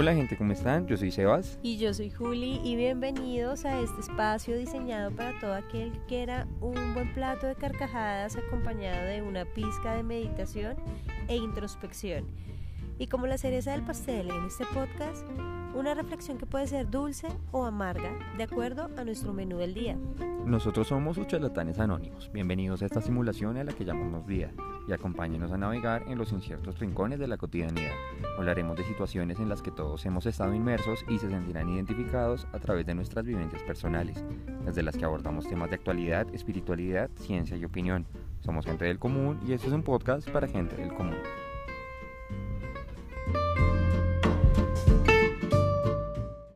Hola gente, ¿cómo están? Yo soy Sebas. Y yo soy Juli y bienvenidos a este espacio diseñado para todo aquel que quiera un buen plato de carcajadas acompañado de una pizca de meditación e introspección. Y como la cereza del pastel en este podcast, una reflexión que puede ser dulce o amarga, de acuerdo a nuestro menú del día. Nosotros somos sus charlatanes anónimos. Bienvenidos a esta simulación a la que llamamos vida y acompáñenos a navegar en los inciertos rincones de la cotidianidad. Hablaremos de situaciones en las que todos hemos estado inmersos y se sentirán identificados a través de nuestras vivencias personales, desde las que abordamos temas de actualidad, espiritualidad, ciencia y opinión. Somos gente del común y este es un podcast para gente del común.